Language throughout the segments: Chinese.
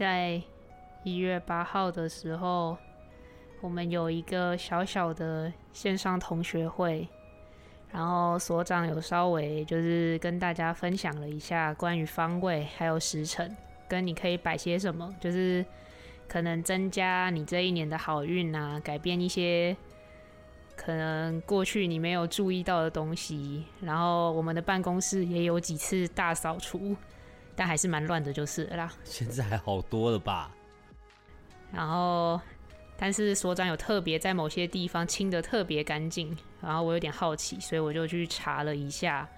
在一月八号的时候，我们有一个小小的线上同学会，然后所长有稍微就是跟大家分享了一下关于方位还有时辰，跟你可以摆些什么，就是可能增加你这一年的好运啊，改变一些可能过去你没有注意到的东西。然后我们的办公室也有几次大扫除。但还是蛮乱的，就是啦。现在还好多了吧？然后，但是所长有特别在某些地方清的特别干净，然后我有点好奇，所以我就去查了一下。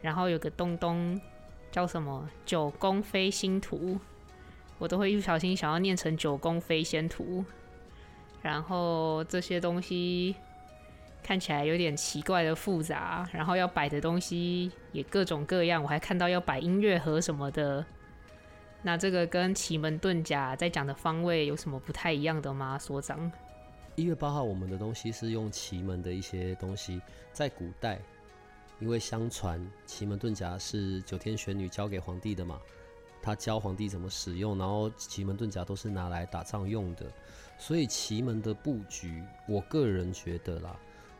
然后有个东东叫什么“九宫飞星图”，我都会一不小心想要念成“九宫飞仙图”。然后这些东西。看起来有点奇怪的复杂，然后要摆的东西也各种各样，我还看到要摆音乐盒什么的。那这个跟奇门遁甲在讲的方位有什么不太一样的吗，所长？一月八号我们的东西是用奇门的一些东西，在古代，因为相传奇门遁甲是九天玄女教给皇帝的嘛，他教皇帝怎么使用，然后奇门遁甲都是拿来打仗用的，所以奇门的布局，我个人觉得啦。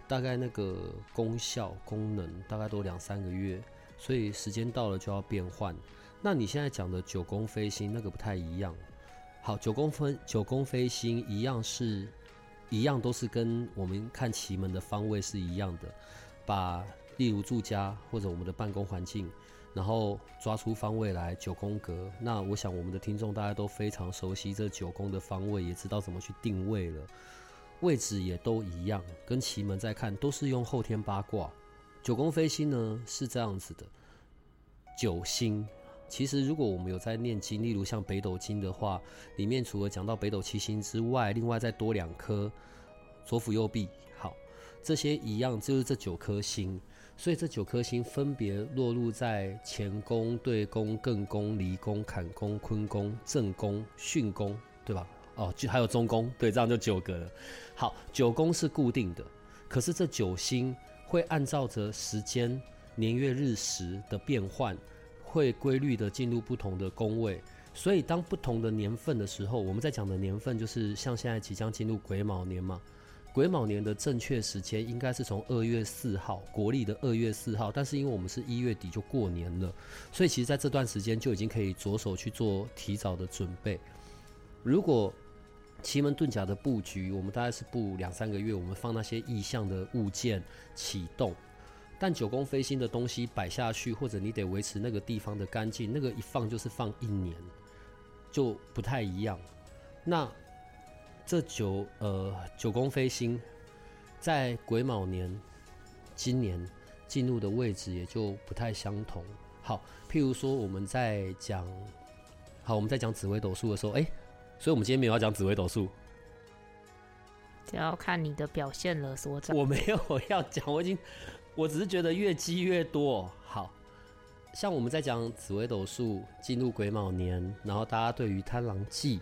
大概那个功效功能大概都两三个月，所以时间到了就要变换。那你现在讲的九宫飞星那个不太一样。好，九宫分九宫飞星一样是，一样都是跟我们看奇门的方位是一样的，把例如住家或者我们的办公环境，然后抓出方位来九宫格。那我想我们的听众大家都非常熟悉这九宫的方位，也知道怎么去定位了。位置也都一样，跟奇门在看都是用后天八卦。九宫飞星呢是这样子的，九星。其实如果我们有在念经，例如像北斗经的话，里面除了讲到北斗七星之外，另外再多两颗左辅右弼。好，这些一样就是这九颗星。所以这九颗星分别落入在乾宫、兑宫、艮宫、离宫、坎宫、坤宫、正宫、巽宫，对吧？哦，就还有中宫，对，这样就九个了。好，九宫是固定的，可是这九星会按照着时间、年月日时的变换，会规律的进入不同的宫位。所以当不同的年份的时候，我们在讲的年份就是像现在即将进入癸卯年嘛。癸卯年的正确时间应该是从二月四号，国历的二月四号。但是因为我们是一月底就过年了，所以其实在这段时间就已经可以着手去做提早的准备。如果奇门遁甲的布局，我们大概是布两三个月，我们放那些意象的物件启动。但九宫飞星的东西摆下去，或者你得维持那个地方的干净，那个一放就是放一年，就不太一样。那这九呃九宫飞星在癸卯年今年进入的位置也就不太相同。好，譬如说我们在讲，好我们在讲紫微斗数的时候，哎。所以，我们今天没有要讲紫微斗数，就要看你的表现了，所长。我没有要讲，我已经，我只是觉得越积越多。好像我们在讲紫微斗数进入癸卯年，然后大家对于贪狼忌、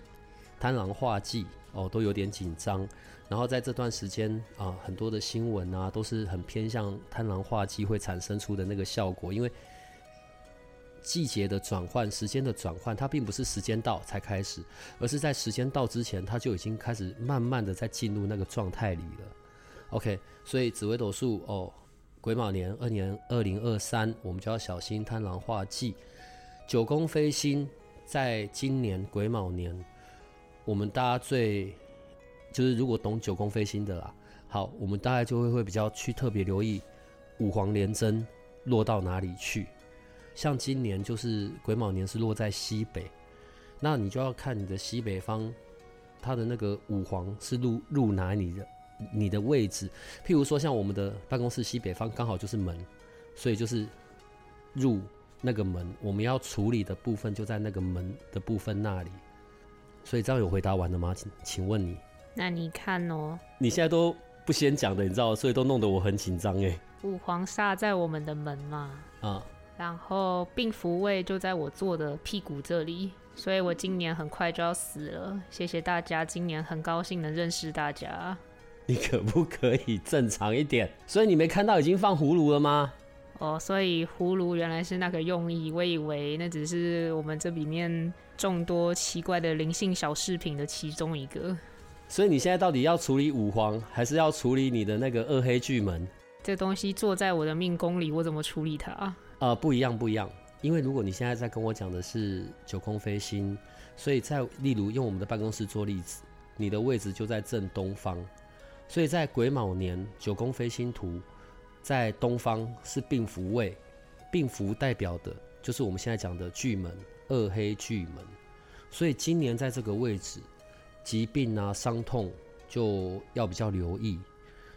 贪狼化忌哦都有点紧张。然后在这段时间啊，很多的新闻啊都是很偏向贪狼化忌会产生出的那个效果，因为。季节的转换，时间的转换，它并不是时间到才开始，而是在时间到之前，它就已经开始慢慢的在进入那个状态里了。OK，所以紫微斗数哦，癸卯年二年二零二三，我们就要小心贪狼化忌。九宫飞星在今年癸卯年，我们大家最就是如果懂九宫飞星的啦，好，我们大概就会会比较去特别留意五黄连针落到哪里去。像今年就是癸卯年是落在西北，那你就要看你的西北方，它的那个五黄是入入哪里的，你的位置。譬如说像我们的办公室西北方刚好就是门，所以就是入那个门，我们要处理的部分就在那个门的部分那里。所以这样有回答完了吗？请请问你，那你看哦，你现在都不先讲的，你知道，所以都弄得我很紧张哎。五黄煞在我们的门嘛，啊，然后病符位就在我坐的屁股这里，所以我今年很快就要死了。谢谢大家，今年很高兴能认识大家。你可不可以正常一点？所以你没看到已经放葫芦了吗？哦，所以葫芦原来是那个用意，我以为那只是我们这里面众多奇怪的灵性小饰品的其中一个。所以你现在到底要处理五黄，还是要处理你的那个二黑巨门？这东西坐在我的命宫里，我怎么处理它？呃，不一样，不一样。因为如果你现在在跟我讲的是九空飞星，所以在例如用我们的办公室做例子，你的位置就在正东方，所以在癸卯年九宫飞星图。在东方是病符位，病符代表的就是我们现在讲的巨门二黑巨门，所以今年在这个位置，疾病啊伤痛就要比较留意。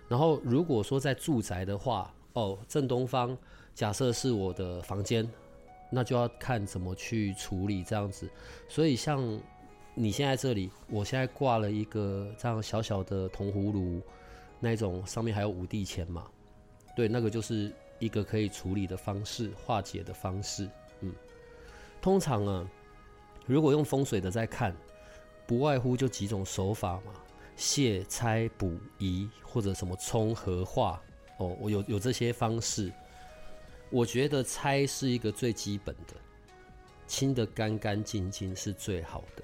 然后如果说在住宅的话，哦正东方假设是我的房间，那就要看怎么去处理这样子。所以像你现在这里，我现在挂了一个这样小小的铜葫芦，那种上面还有五帝钱嘛。对，那个就是一个可以处理的方式，化解的方式。嗯，通常啊，如果用风水的在看，不外乎就几种手法嘛，卸、拆、补、移，或者什么冲、和、化。哦，我有有这些方式。我觉得拆是一个最基本的，清的干干净净是最好的。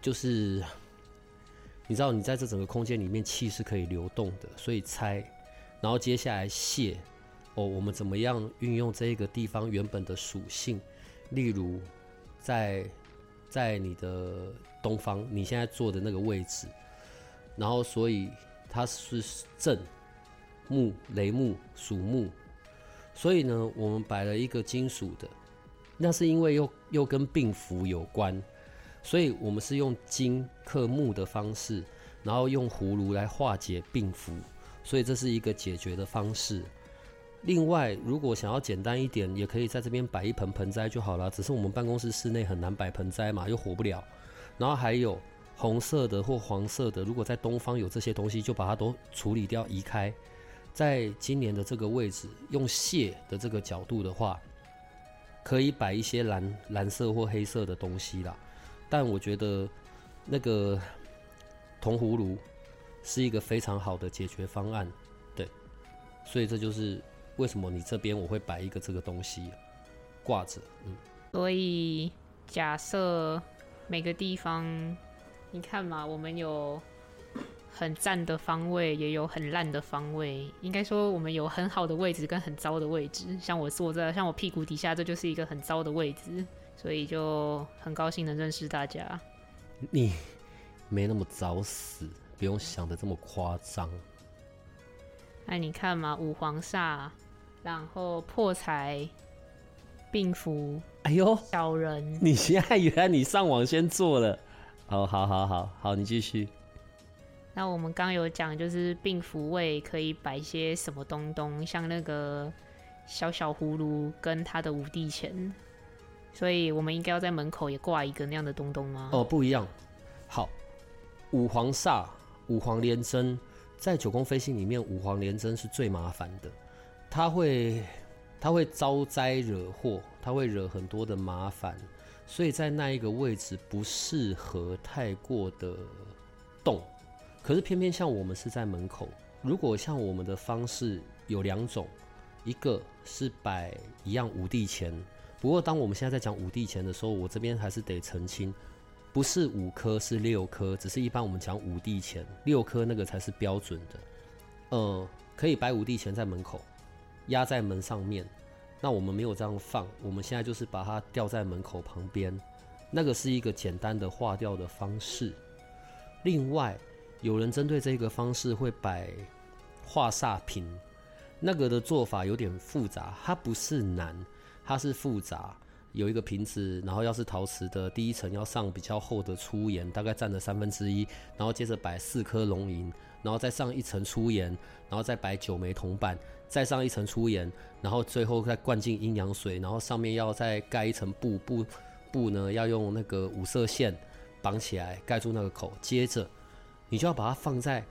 就是你知道，你在这整个空间里面，气是可以流动的，所以拆。然后接下来泄哦，我们怎么样运用这一个地方原本的属性？例如，在在你的东方，你现在坐的那个位置，然后所以它是正木雷木属木，所以呢，我们摆了一个金属的，那是因为又又跟病符有关，所以我们是用金克木的方式，然后用葫芦来化解病符。所以这是一个解决的方式。另外，如果想要简单一点，也可以在这边摆一盆盆栽就好了。只是我们办公室室内很难摆盆栽嘛，又活不了。然后还有红色的或黄色的，如果在东方有这些东西，就把它都处理掉、移开。在今年的这个位置，用蟹的这个角度的话，可以摆一些蓝蓝色或黑色的东西啦。但我觉得那个铜葫芦。是一个非常好的解决方案，对，所以这就是为什么你这边我会摆一个这个东西挂着，嗯。所以假设每个地方，你看嘛，我们有很赞的方位，也有很烂的方位。应该说，我们有很好的位置跟很糟的位置。像我坐在，像我屁股底下，这就是一个很糟的位置。所以就很高兴能认识大家。你没那么早死。不用想的这么夸张。哎，你看嘛，五黄煞，然后破财、病符。哎呦，小人！你现在原来你上网先做了。哦，好好好好，你继续。那我们刚有讲，就是病符位可以摆一些什么东东，像那个小小葫芦跟他的五帝钱，所以我们应该要在门口也挂一个那样的东东吗？哦，不一样。好，五黄煞。五黄连针在九宫飞星里面，五黄连针是最麻烦的，它会它会招灾惹祸，它会惹很多的麻烦，所以在那一个位置不适合太过的动。可是偏偏像我们是在门口，如果像我们的方式有两种，一个是摆一样五帝钱，不过当我们现在在讲五帝钱的时候，我这边还是得澄清。不是五颗，是六颗，只是一般我们讲五帝钱，六颗那个才是标准的。呃，可以摆五帝钱在门口，压在门上面。那我们没有这样放，我们现在就是把它吊在门口旁边，那个是一个简单的化掉的方式。另外，有人针对这个方式会摆化煞瓶，那个的做法有点复杂，它不是难，它是复杂。有一个瓶子，然后要是陶瓷的，第一层要上比较厚的粗盐，大概占了三分之一，然后接着摆四颗龙银，然后再上一层粗盐，然后再摆九枚铜板，再上一层粗盐，然后最后再灌进阴阳水，然后上面要再盖一层布布布呢，要用那个五色线绑起来盖住那个口，接着你就要把它放在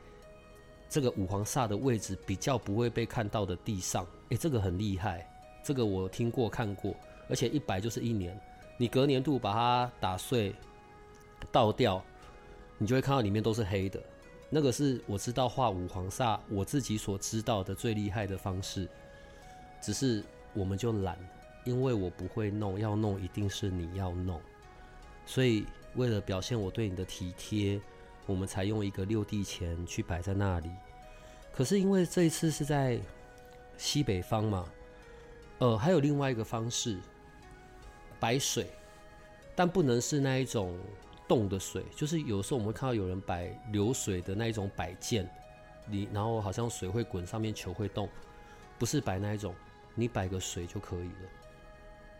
这个五黄煞的位置比较不会被看到的地上。诶，这个很厉害，这个我听过看过，而且一摆就是一年，你隔年度把它打碎倒掉，你就会看到里面都是黑的。那个是我知道画五黄煞我自己所知道的最厉害的方式，只是我们就懒，因为我不会弄，要弄一定是你要弄，所以为了表现我对你的体贴，我们才用一个六地钱去摆在那里。可是因为这一次是在西北方嘛，呃，还有另外一个方式，摆水，但不能是那一种。动的水，就是有时候我们会看到有人摆流水的那一种摆件，你然后好像水会滚，上面球会动，不是摆那一种，你摆个水就可以了，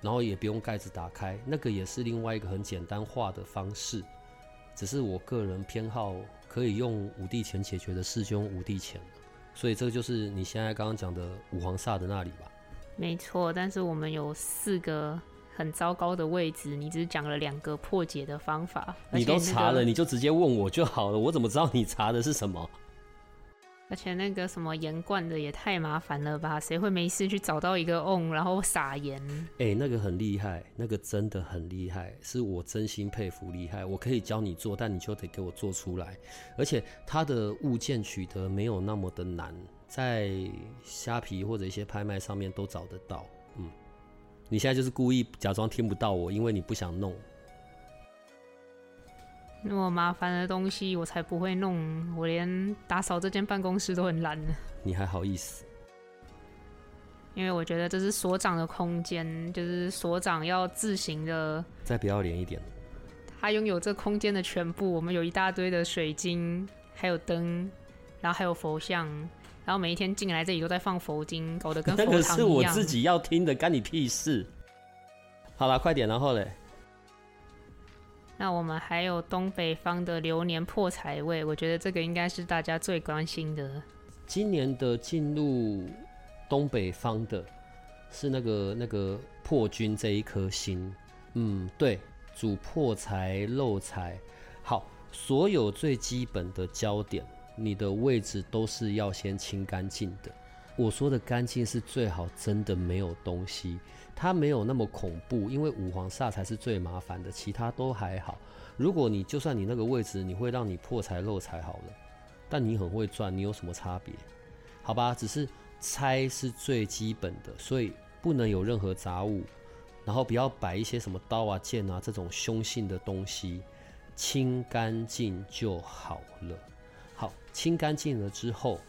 然后也不用盖子打开，那个也是另外一个很简单化的方式，只是我个人偏好可以用五帝钱解决的师兄五帝钱，所以这个就是你现在刚刚讲的五黄煞的那里吧？没错，但是我们有四个。很糟糕的位置，你只讲了两个破解的方法。你都查了，你就直接问我就好了。我怎么知道你查的是什么？而且那个什么盐罐的也太麻烦了吧？谁会没事去找到一个瓮，然后撒盐？哎，那个很厉害，那个真的很厉害，是我真心佩服厉害。我可以教你做，但你就得给我做出来。而且它的物件取得没有那么的难，在虾皮或者一些拍卖上面都找得到。嗯。你现在就是故意假装听不到我，因为你不想弄那么麻烦的东西，我才不会弄。我连打扫这间办公室都很懒呢。你还好意思？因为我觉得这是所长的空间，就是所长要自行的。再不要脸一点。他拥有这空间的全部。我们有一大堆的水晶，还有灯，然后还有佛像。然后每一天进来这里都在放佛经，搞得跟佛堂一样。那个是我自己要听的，干你屁事！好了，快点，然后嘞。那我们还有东北方的流年破财位，我觉得这个应该是大家最关心的。今年的进入东北方的是那个那个破军这一颗星，嗯，对，主破财漏财。好，所有最基本的焦点。你的位置都是要先清干净的。我说的干净是最好真的没有东西，它没有那么恐怖，因为五黄煞才是最麻烦的，其他都还好。如果你就算你那个位置，你会让你破财漏财好了，但你很会赚，你有什么差别？好吧，只是拆是最基本的，所以不能有任何杂物，然后不要摆一些什么刀啊、剑啊这种凶性的东西，清干净就好了。好清干净了之后，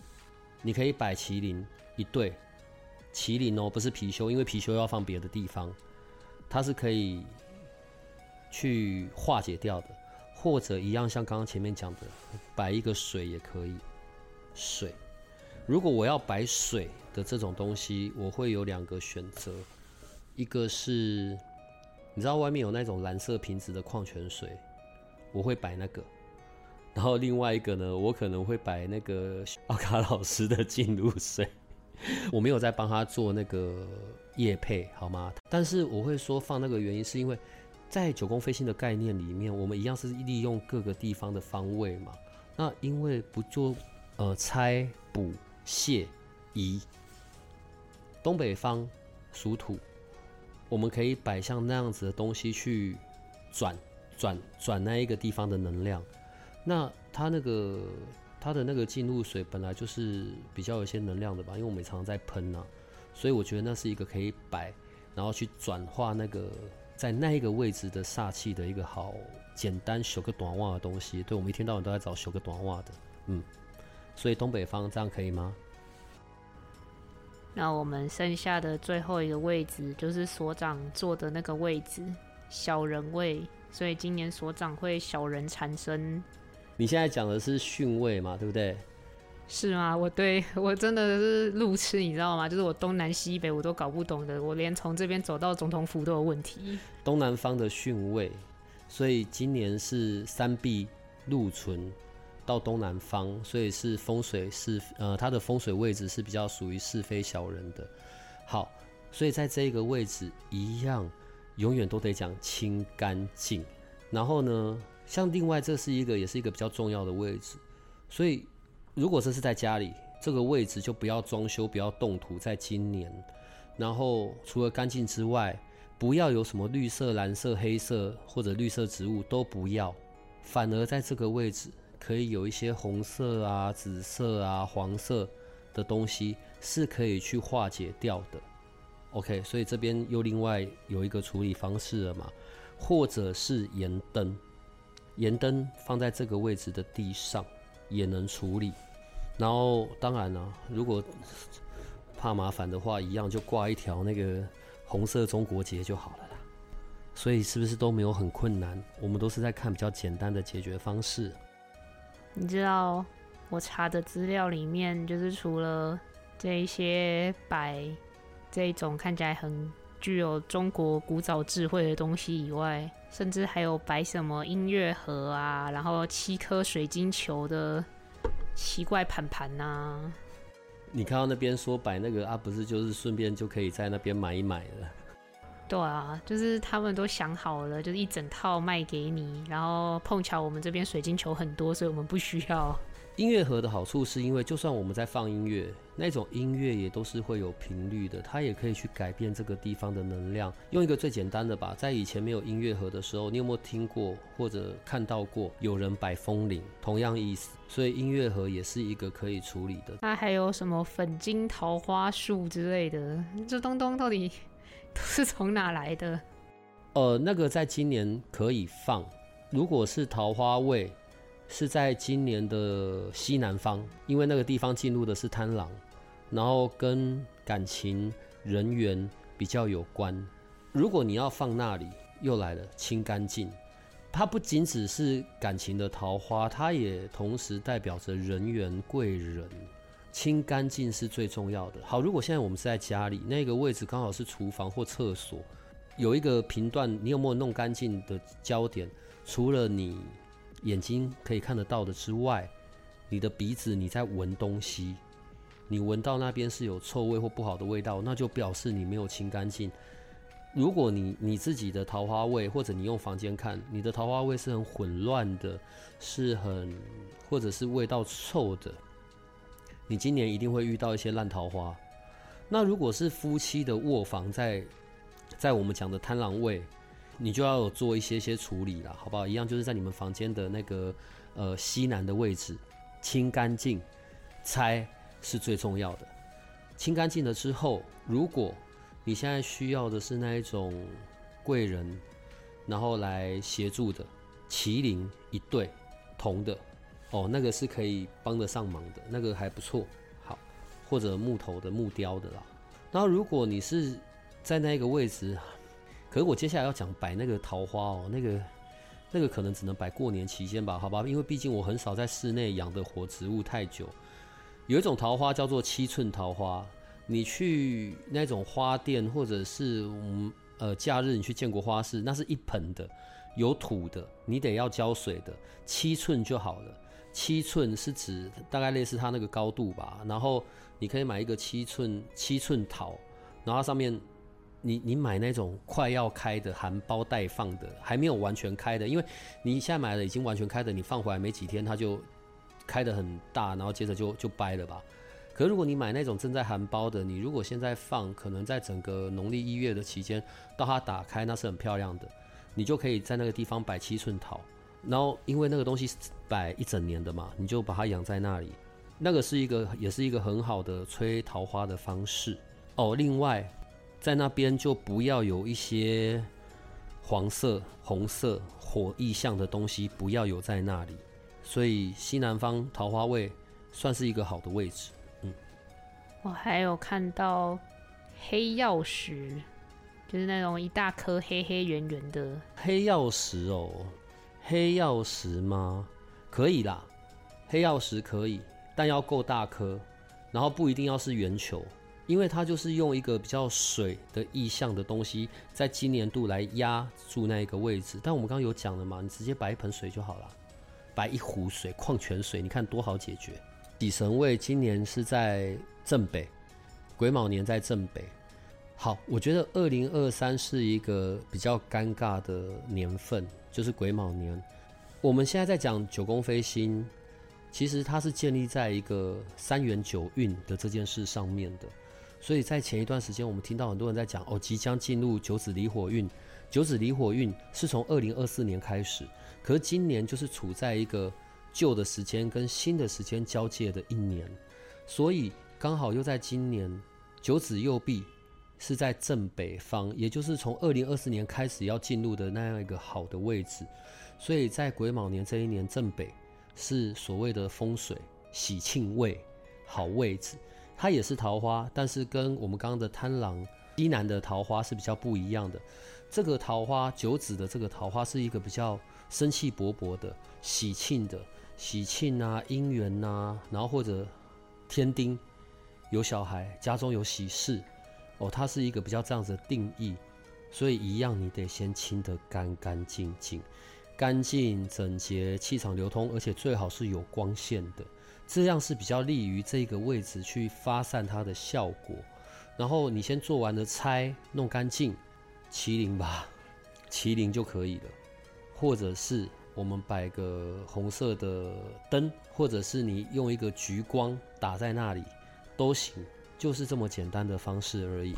你可以摆麒麟一对，麒麟哦，不是貔貅，因为貔貅要放别的地方，它是可以去化解掉的，或者一样像刚刚前面讲的，摆一个水也可以。水，如果我要摆水的这种东西，我会有两个选择，一个是你知道外面有那种蓝色瓶子的矿泉水，我会摆那个。然后另外一个呢，我可能会摆那个 奥卡老师的进入水，我没有在帮他做那个叶配，好吗？但是我会说放那个原因是因为，在九宫飞星的概念里面，我们一样是利用各个地方的方位嘛。那因为不做呃拆补卸移，东北方属土，我们可以摆像那样子的东西去转转转那一个地方的能量。那它那个它的那个进入水本来就是比较有些能量的吧，因为我们常常在喷呐，所以我觉得那是一个可以摆，然后去转化那个在那一个位置的煞气的一个好简单修个短袜的东西。对我们一天到晚都在找修个短袜的，嗯，所以东北方这样可以吗？那我们剩下的最后一个位置就是所长坐的那个位置，小人位，所以今年所长会小人缠身。你现在讲的是巽位嘛，对不对？是吗？我对 我真的是路痴，你知道吗？就是我东南西北我都搞不懂的，我连从这边走到总统府都有问题。东南方的巽位，所以今年是三碧禄存，到东南方，所以是风水是呃它的风水位置是比较属于是非小人的。好，所以在这个位置一样，永远都得讲清干净。然后呢，像另外这是一个也是一个比较重要的位置，所以如果这是在家里，这个位置就不要装修，不要动土，在今年。然后除了干净之外，不要有什么绿色、蓝色、黑色或者绿色植物都不要，反而在这个位置可以有一些红色啊、紫色啊、黄色的东西是可以去化解掉的。OK，所以这边又另外有一个处理方式了嘛，或者是盐灯，盐灯放在这个位置的地上也能处理。然后当然了，如果怕麻烦的话，一样就挂一条那个红色中国结就好了啦。所以是不是都没有很困难？我们都是在看比较简单的解决方式。你知道我查的资料里面，就是除了这一些摆这种看起来很具有中国古早智慧的东西以外，甚至还有摆什么音乐盒啊，然后七颗水晶球的奇怪盘盘呐。你看到那边说摆那个啊，不是就是顺便就可以在那边买一买了？对啊，就是他们都想好了，就是一整套卖给你，然后碰巧我们这边水晶球很多，所以我们不需要。音乐盒的好处是因为，就算我们在放音乐，那种音乐也都是会有频率的，它也可以去改变这个地方的能量。用一个最简单的吧，在以前没有音乐盒的时候，你有没有听过或者看到过有人摆风铃？同样意思，所以音乐盒也是一个可以处理的。那还有什么粉金桃花树之类的？这东东到底都是从哪来的？呃，那个在今年可以放，如果是桃花位。是在今年的西南方，因为那个地方进入的是贪狼，然后跟感情、人缘比较有关。如果你要放那里，又来了清干净，它不仅只是感情的桃花，它也同时代表着人缘贵人。清干净是最重要的。好，如果现在我们是在家里，那个位置刚好是厨房或厕所，有一个频段，你有没有弄干净的焦点？除了你。眼睛可以看得到的之外，你的鼻子你在闻东西，你闻到那边是有臭味或不好的味道，那就表示你没有清干净。如果你你自己的桃花味，或者你用房间看，你的桃花味是很混乱的，是很或者是味道臭的，你今年一定会遇到一些烂桃花。那如果是夫妻的卧房，在在我们讲的贪狼位。你就要做一些些处理了，好不好？一样就是在你们房间的那个呃西南的位置清干净，拆是最重要的。清干净了之后，如果你现在需要的是那一种贵人，然后来协助的麒麟一对铜的哦，那个是可以帮得上忙的，那个还不错。好，或者木头的木雕的啦。然后如果你是在那个位置。可是我接下来要讲摆那个桃花哦，那个那个可能只能摆过年期间吧，好吧？因为毕竟我很少在室内养的活植物太久。有一种桃花叫做七寸桃花，你去那种花店或者是嗯呃假日你去建国花市，那是一盆的，有土的，你得要浇水的，七寸就好了。七寸是指大概类似它那个高度吧，然后你可以买一个七寸七寸桃，然后上面。你你买那种快要开的含苞待放的，还没有完全开的，因为你现在买的已经完全开的，你放回来没几天它就开得很大，然后接着就就掰了吧。可如果你买那种正在含苞的，你如果现在放，可能在整个农历一月的期间，到它打开那是很漂亮的，你就可以在那个地方摆七寸桃，然后因为那个东西摆一整年的嘛，你就把它养在那里，那个是一个也是一个很好的催桃花的方式哦。另外。在那边就不要有一些黄色、红色、火意象的东西，不要有在那里。所以西南方桃花位算是一个好的位置。嗯，我还有看到黑曜石，就是那种一大颗黑黑圆圆的黑曜石哦。黑曜石吗？可以啦，黑曜石可以，但要够大颗，然后不一定要是圆球。因为它就是用一个比较水的意象的东西，在今年度来压住那一个位置。但我们刚刚有讲了嘛，你直接摆一盆水就好了。摆一壶水，矿泉水，你看多好解决。喜神位今年是在正北，癸卯年在正北。好，我觉得二零二三是一个比较尴尬的年份，就是癸卯年。我们现在在讲九宫飞星，其实它是建立在一个三元九运的这件事上面的。所以在前一段时间，我们听到很多人在讲哦，即将进入九子离火运。九子离火运是从二零二四年开始，可是今年就是处在一个旧的时间跟新的时间交界的一年，所以刚好又在今年九子右弼是在正北方，也就是从二零二四年开始要进入的那样一个好的位置。所以在癸卯年这一年，正北是所谓的风水喜庆位，好位置。它也是桃花，但是跟我们刚刚的贪狼西南的桃花是比较不一样的。这个桃花九子的这个桃花是一个比较生气勃勃的、喜庆的、喜庆啊、姻缘呐，然后或者天丁有小孩，家中有喜事哦，它是一个比较这样子的定义。所以一样，你得先清得干干净净。干净整洁，气场流通，而且最好是有光线的，这样是比较利于这个位置去发散它的效果。然后你先做完了拆，弄干净，麒麟吧，麒麟就可以了。或者是我们摆个红色的灯，或者是你用一个橘光打在那里都行，就是这么简单的方式而已。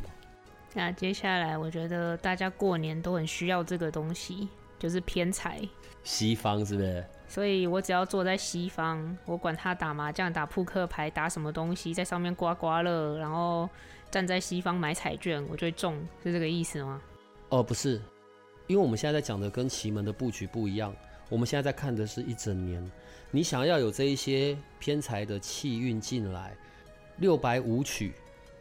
那接下来，我觉得大家过年都很需要这个东西。就是偏财，西方是不是？所以我只要坐在西方，我管他打麻将、打扑克牌、打什么东西，在上面刮刮乐，然后站在西方买彩券，我就会中，是这个意思吗？哦，不是，因为我们现在在讲的跟奇门的布局不一样，我们现在在看的是一整年。你想要有这一些偏财的气运进来，六白五曲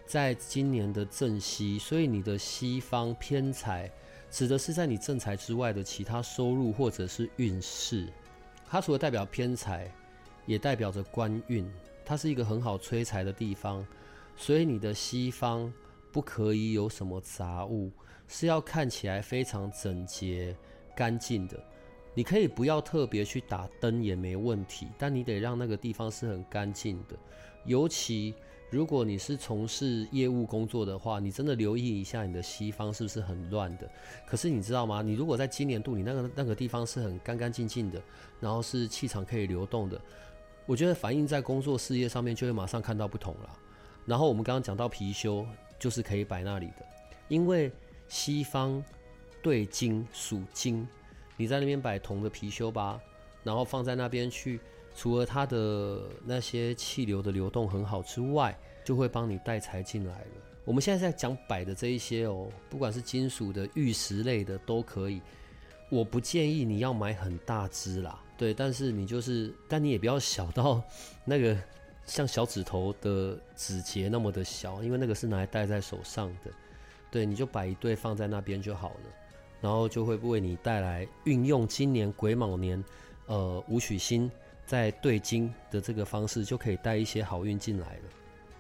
在今年的正西，所以你的西方偏财。指的是在你正财之外的其他收入或者是运势，它除了代表偏财，也代表着官运，它是一个很好催财的地方。所以你的西方不可以有什么杂物，是要看起来非常整洁干净的。你可以不要特别去打灯也没问题，但你得让那个地方是很干净的，尤其。如果你是从事业务工作的话，你真的留意一下你的西方是不是很乱的。可是你知道吗？你如果在今年度你那个那个地方是很干干净净的，然后是气场可以流动的，我觉得反映在工作事业上面就会马上看到不同了。然后我们刚刚讲到貔貅，就是可以摆那里的，因为西方对金属金，你在那边摆铜的貔貅吧，然后放在那边去。除了它的那些气流的流动很好之外，就会帮你带财进来了。我们现在在讲摆的这一些哦，不管是金属的、玉石类的都可以。我不建议你要买很大只啦，对，但是你就是，但你也不要小到那个像小指头的指节那么的小，因为那个是拿来戴在手上的。对，你就摆一对放在那边就好了，然后就会为你带来运用今年癸卯年，呃，五曲星。在对金的这个方式，就可以带一些好运进来了。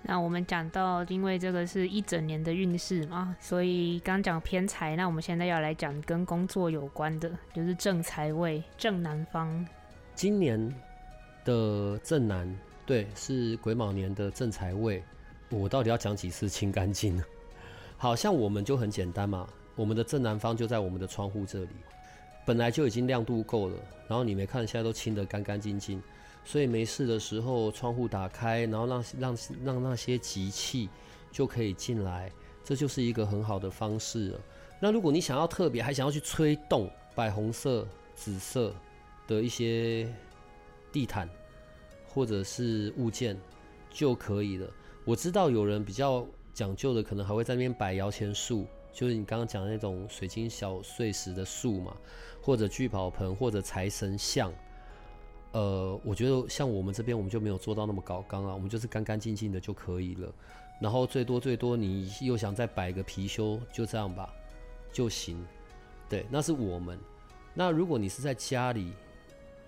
那我们讲到，因为这个是一整年的运势嘛，所以刚讲偏财。那我们现在要来讲跟工作有关的，就是正财位正南方。今年的正南，对，是癸卯年的正财位。我到底要讲几次清干净呢？好像我们就很简单嘛，我们的正南方就在我们的窗户这里。本来就已经亮度够了，然后你没看现在都清得干干净净，所以没事的时候窗户打开，然后让让让那些急气就可以进来，这就是一个很好的方式了。那如果你想要特别，还想要去吹动白红色、紫色的一些地毯或者是物件就可以了。我知道有人比较讲究的，可能还会在那边摆摇钱树，就是你刚刚讲的那种水晶小碎石的树嘛。或者聚宝盆，或者财神像，呃，我觉得像我们这边，我们就没有做到那么高刚啊，我们就是干干净净的就可以了。然后最多最多，你又想再摆个貔貅，就这样吧，就行。对，那是我们。那如果你是在家里，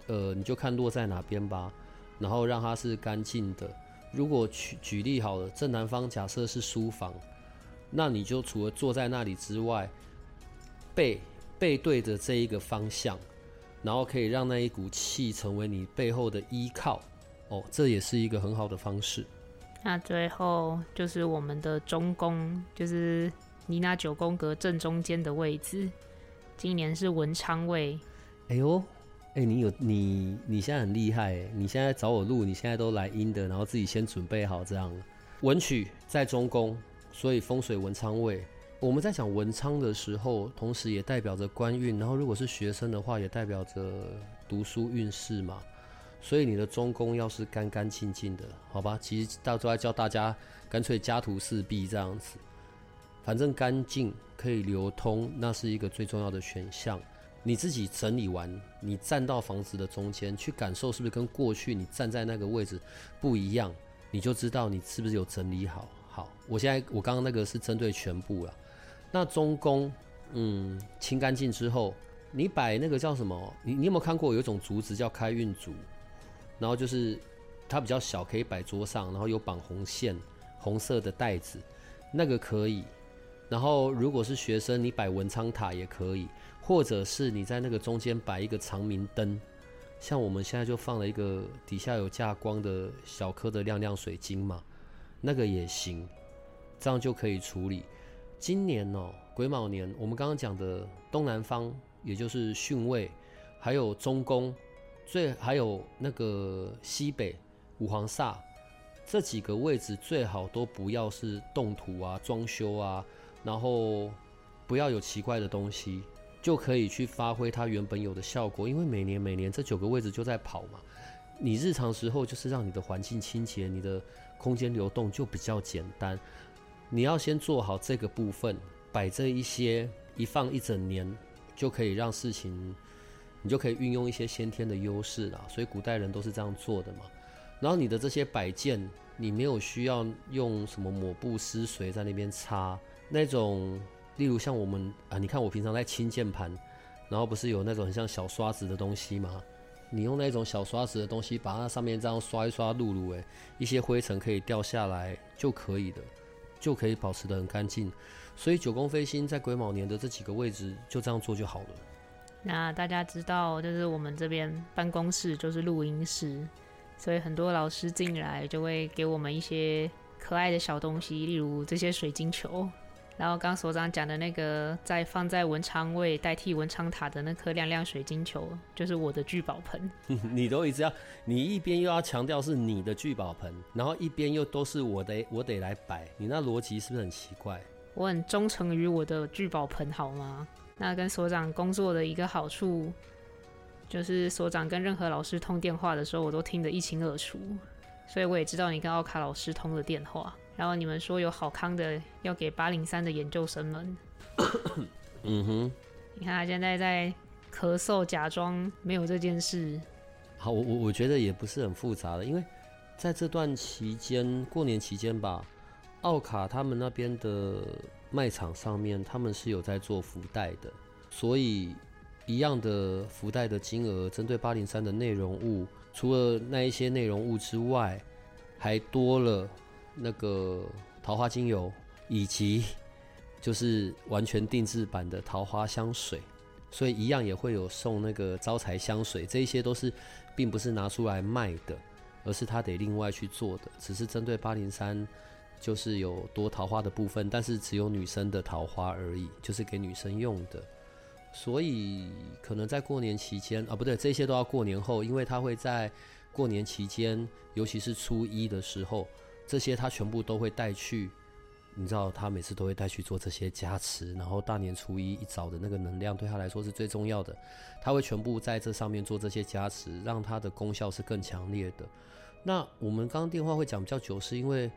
呃，你就看落在哪边吧，然后让它是干净的。如果举举例好了，正南方假设是书房，那你就除了坐在那里之外，背。背对着这一个方向，然后可以让那一股气成为你背后的依靠。哦，这也是一个很好的方式。那最后就是我们的中宫，就是你那九宫格正中间的位置，今年是文昌位。哎呦，哎，你有你你现在很厉害，你现在找我录，你现在都来阴的，然后自己先准备好这样。文曲在中宫，所以风水文昌位。我们在讲文昌的时候，同时也代表着官运，然后如果是学生的话，也代表着读书运势嘛。所以你的中宫要是干干净净的，好吧？其实到都在教大家，干脆家徒四壁这样子，反正干净可以流通，那是一个最重要的选项。你自己整理完，你站到房子的中间去感受，是不是跟过去你站在那个位置不一样？你就知道你是不是有整理好。好，我现在我刚刚那个是针对全部了。那中宫，嗯，清干净之后，你摆那个叫什么？你你有没有看过有一种竹子叫开运竹？然后就是它比较小，可以摆桌上，然后有绑红线、红色的带子，那个可以。然后如果是学生，你摆文昌塔也可以，或者是你在那个中间摆一个长明灯，像我们现在就放了一个底下有架光的小颗的亮亮水晶嘛，那个也行，这样就可以处理。今年哦，癸卯年，我们刚刚讲的东南方，也就是巽位，还有中宫。最还有那个西北五黄煞这几个位置最好都不要是动土啊、装修啊，然后不要有奇怪的东西，就可以去发挥它原本有的效果。因为每年每年这九个位置就在跑嘛，你日常时候就是让你的环境清洁，你的空间流动就比较简单。你要先做好这个部分，摆这一些一放一整年，就可以让事情。你就可以运用一些先天的优势啦，所以古代人都是这样做的嘛。然后你的这些摆件，你没有需要用什么抹布湿水在那边擦那种，例如像我们啊，你看我平常在清键盘，然后不是有那种很像小刷子的东西吗？你用那种小刷子的东西，把它上面这样刷一刷，露露诶，一些灰尘可以掉下来就可以的，就可以保持得很干净。所以九宫飞星在癸卯年的这几个位置，就这样做就好了。那大家知道，就是我们这边办公室就是录音室，所以很多老师进来就会给我们一些可爱的小东西，例如这些水晶球。然后刚所长讲的那个，在放在文昌位代替文昌塔的那颗亮亮水晶球，就是我的聚宝盆。你都一直要，你一边又要强调是你的聚宝盆，然后一边又都是我的，我得来摆，你那逻辑是不是很奇怪？我很忠诚于我的聚宝盆，好吗？那跟所长工作的一个好处，就是所长跟任何老师通电话的时候，我都听得一清二楚，所以我也知道你跟奥卡老师通了电话。然后你们说有好康的要给八零三的研究生们，嗯哼，你看他现在在咳嗽，假装没有这件事。好，我我我觉得也不是很复杂的，因为在这段期间，过年期间吧，奥卡他们那边的。卖场上面他们是有在做福袋的，所以一样的福袋的金额，针对八零三的内容物，除了那一些内容物之外，还多了那个桃花精油，以及 就是完全定制版的桃花香水，所以一样也会有送那个招财香水，这一些都是并不是拿出来卖的，而是他得另外去做的，只是针对八零三。就是有多桃花的部分，但是只有女生的桃花而已，就是给女生用的。所以可能在过年期间啊，不对，这些都要过年后，因为他会在过年期间，尤其是初一的时候，这些他全部都会带去。你知道，他每次都会带去做这些加持，然后大年初一一早的那个能量对他来说是最重要的，他会全部在这上面做这些加持，让它的功效是更强烈的。那我们刚刚电话会讲比较久，是因为。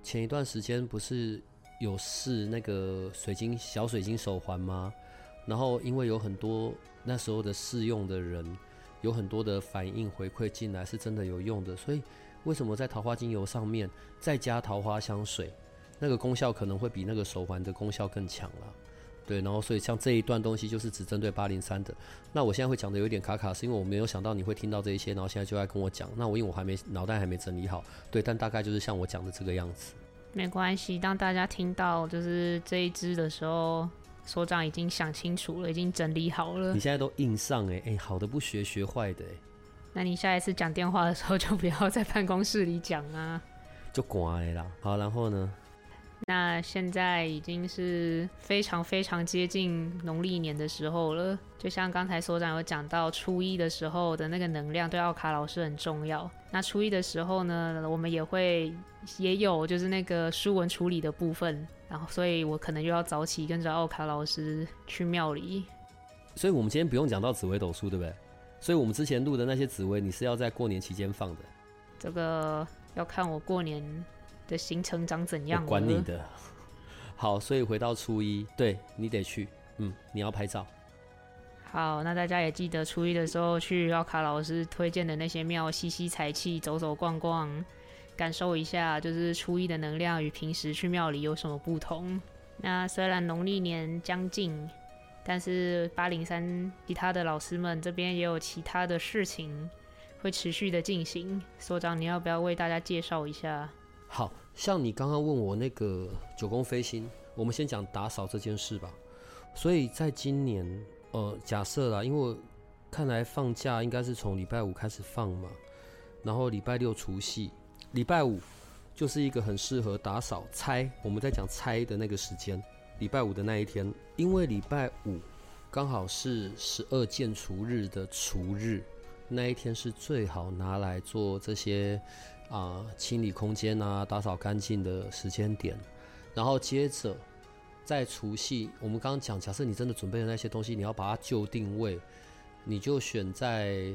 前一段时间不是有试那个水晶小水晶手环吗？然后因为有很多那时候的试用的人，有很多的反应回馈进来，是真的有用的。所以为什么在桃花精油上面再加桃花香水，那个功效可能会比那个手环的功效更强了？对，然后所以像这一段东西就是只针对八零三的。那我现在会讲的有点卡卡，是因为我没有想到你会听到这一些，然后现在就在跟我讲。那我因为我还没脑袋还没整理好，对，但大概就是像我讲的这个样子。没关系，当大家听到就是这一支的时候，所长已经想清楚了，已经整理好了你。现在都硬上哎、哎、好的不学，学坏的哎、那你下一次讲电话的时候，就不要在办公室里讲啊。就乖啦。好，然后呢？那现在已经是非常非常接近农历年的时候了，就像刚才所长有讲到，初一的时候的那个能量对奥卡老师很重要。那初一的时候呢，我们也会也有就是那个书文处理的部分，然后所以我可能又要早起跟着奥卡老师去庙里。所以我们今天不用讲到紫微斗数，对不对？所以我们之前录的那些紫薇，你是要在过年期间放的，这个要看我过年的行程长怎样我。管你的。好，所以回到初一，对你得去，嗯，你要拍照。好，那大家也记得初一的时候去奥卡老师推荐的那些庙吸吸财气，走走逛逛，感受一下，就是初一的能量与平时去庙里有什么不同。那虽然农历年将近，但是八零三其他的老师们这边也有其他的事情会持续的进行。所长，你要不要为大家介绍一下？好像你刚刚问我那个九宫飞星，我们先讲打扫这件事吧。所以在今年，呃，假设啦，因为看来放假应该是从礼拜五开始放嘛，然后礼拜六除夕，礼拜五就是一个很适合打扫拆，我们在讲拆的那个时间，礼拜五的那一天，因为礼拜五刚好是十二建除日的除日，那一天是最好拿来做这些啊、清理空间啊、打扫干净的时间点，然后接着在除夕，我们刚刚讲，假设你真的准备了那些东西，你要把它就定位，你就选在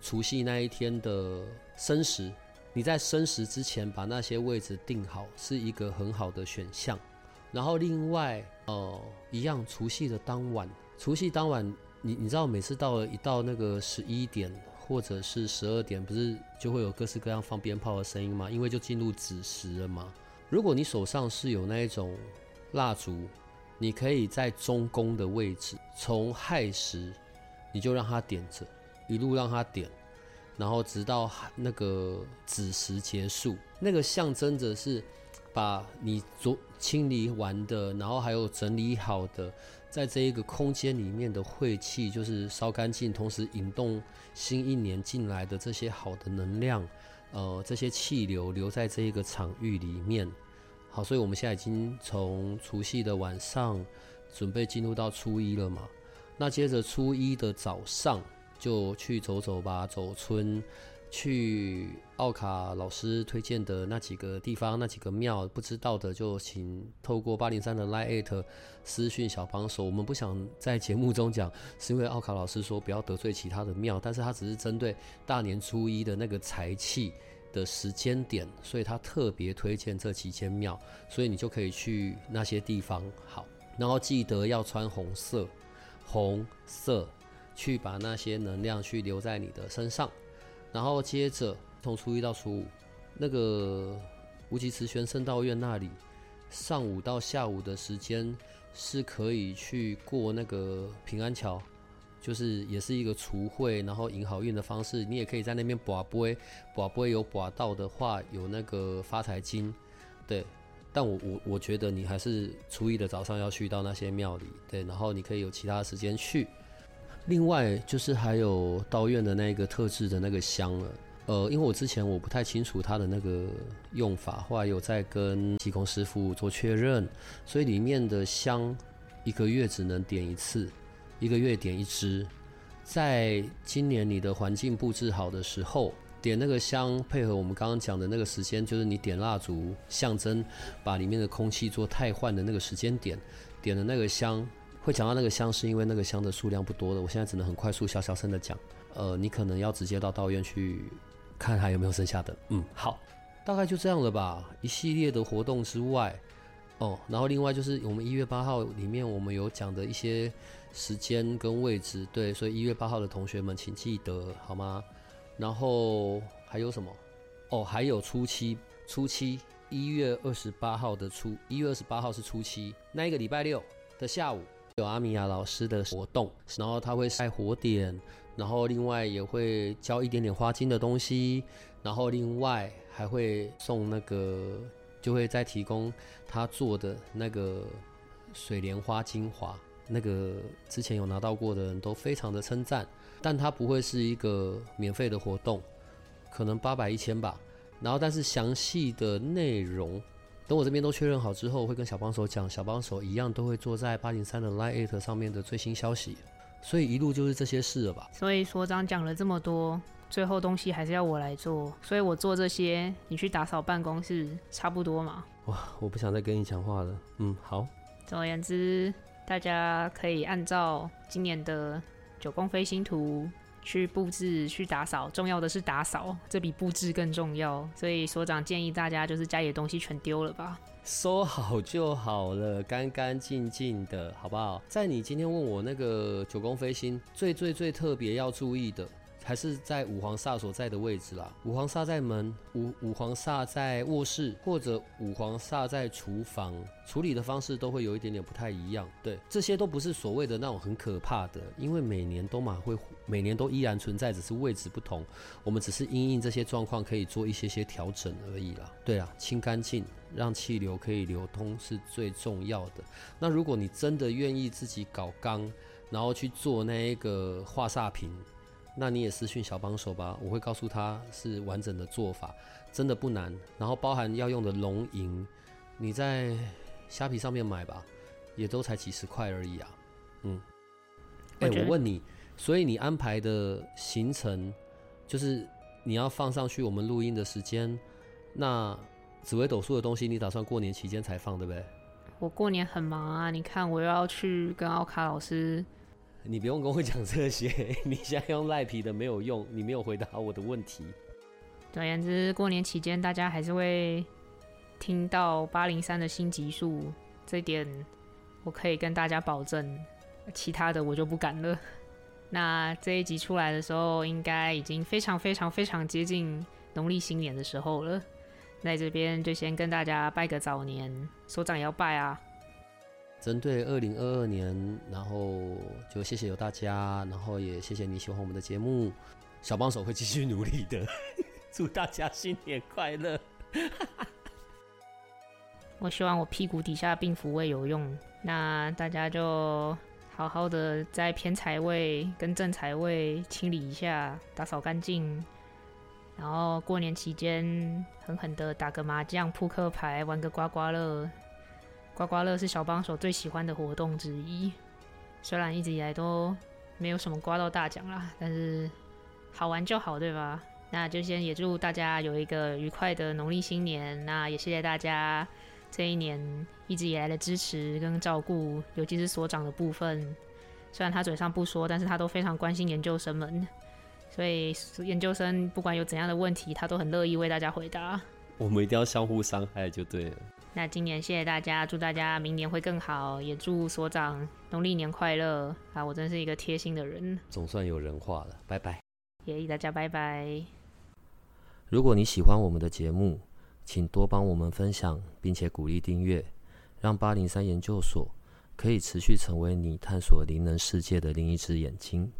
除夕那一天的申时，你在申时之前把那些位置定好，是一个很好的选项。然后另外，呃，一样，除夕的当晚，除夕当晚，你你知道，每次到了一到那个十一点或者是十二点，不是就会有各式各样放鞭炮的声音吗？因为就进入子时了嘛。如果你手上是有那一种蜡烛，你可以在中宫的位置，从亥时你就让它点着，一路让它点，然后直到那个子时结束，那个象征着是把你昨清理完的，然后还有整理好的，在这一个空间里面的晦气，就是烧干净，同时引动新一年进来的这些好的能量，呃，这些气流留在这一个场域里面。好，所以我们现在已经从除夕的晚上准备进入到初一了嘛。那接着初一的早上就去走走吧，走村，去奥卡老师推荐的那几个地方、那几个庙，不知道的就请透过八零三的 Line 私讯小帮手。我们不想在节目中讲，是因为奥卡老师说不要得罪其他的庙，但是他只是针对大年初一的那个财气。的时间点，所以他特别推荐这几间庙，所以你就可以去那些地方。好，然后记得要穿红色，红色去把那些能量去留在你的身上。然后接着从初一到初五，那个无极慈玄圣道院那里，上午到下午的时间是可以去过那个平安桥。就是也是一个除晦，然后迎好运的方式。你也可以在那边拔杯，拔杯有拔到的话，有那个发财金，对。但我我我觉得你还是初一的早上要去到那些庙里，对。然后你可以有其他的时间去。另外就是还有道院的那个特制的那个香了，呃，因为我之前我不太清楚它的那个用法，后来有在跟技工师傅做确认，所以里面的香一个月只能点一次。一个月点一支，在今年你的环境布置好的时候，点那个香，配合我们刚刚讲的那个时间，就是你点蜡烛，象征把里面的空气做汰换的那个时间点，点的那个香，会讲到那个香，是因为那个香的数量不多的，我现在只能很快速、小小声的讲。呃，你可能要直接到道院去看还有没有剩下的。嗯，好，大概就这样了吧。一系列的活动之外，哦，然后另外就是我们一月八号里面我们有讲的一些。时间跟位置，对，所以一月八号的同学们请记得好吗？然后还有什么？哦，还有初七，初七一月二十八号的初，一月二十八号是初七，那一个礼拜六的下午有阿米亚老师的活动，然后他会晒火点，然后另外也会交一点点花金的东西，然后另外还会送那个，就会再提供他做的那个水莲花精华。那个之前有拿到过的人都非常的称赞，但它不会是一个免费的活动，可能八百一千吧。然后，但是详细的内容，等我这边都确认好之后，会跟小帮手讲，小帮手一样都会坐在八零三的 Line 上面的最新消息。所以一路就是这些事了吧？所以所长讲了这么多，最后东西还是要我来做，所以我做这些，你去打扫办公室，差不多嘛。哇，我不想再跟你讲话了。嗯，好。总而言之，大家可以按照今年的九宫飞星图去布置、去打扫。重要的是打扫，这比布置更重要。所以所长建议大家就是家里的东西全丢了吧。收好就好了，干干净净的，好不好？在你今天问我那个九宫飞星最最最特别要注意的。还是在五黄煞所在的位置啦。五黄煞在门，五五黄煞在卧室，或者五黄煞在厨房，处理的方式都会有一点点不太一样。对，这些都不是所谓的那种很可怕的，因为每年都嘛会，每年都依然存在，只是位置不同。我们只是因应这些状况，可以做一些些调整而已啦。对啊，清干净，让气流可以流通是最重要的。那如果你真的愿意自己搞缸，然后去做那一个化煞瓶。那你也私讯小帮手吧，我会告诉他是完整的做法，真的不难。然后包含要用的龙吟，你在虾皮上面买吧，也都才几十块而已啊。嗯，哎，我问你，所以你安排的行程就是你要放上去我们录音的时间，那紫微斗数的东西你打算过年期间才放对不对？我过年很忙啊，你看我又要去跟奥卡老师。你不用跟我讲这些，你现在用赖皮的没有用，你没有回答我的问题。总而言之，过年期间大家还是会听到八零三的新集数，这点我可以跟大家保证，其他的我就不敢了。那这一集出来的时候，应该已经非常非常非常接近农历新年的时候了。在这边就先跟大家拜个早年，所长也要拜啊。针对二零二二年，然后就谢谢有大家，然后也谢谢你喜欢我们的节目，小帮手会继续努力的，祝大家新年快乐。我希望我屁股底下病符位有用，那大家就好好的在偏财位跟正财位清理一下，打扫干净，然后过年期间狠狠的打个麻将、扑克牌，玩个刮刮乐。刮刮乐是小帮手最喜欢的活动之一，虽然一直以来都没有什么刮到大奖啦，但是好玩就好，对吧？那就先也祝大家有一个愉快的农历新年。那也谢谢大家这一年一直以来的支持跟照顾，尤其是所长的部分。虽然他嘴上不说，但是他都非常关心研究生们，所以研究生不管有怎样的问题，他都很乐意为大家回答。我们一定要相互伤害就对了。那今年谢谢大家，祝大家明年会更好，也祝所长农历年快乐啊！我真是一个贴心的人，总算有人话了，拜拜。也大家拜拜。如果你喜欢我们的节目，请多帮我们分享，并且鼓励订阅，让八零三研究所可以持续成为你探索灵能世界的另一只眼睛。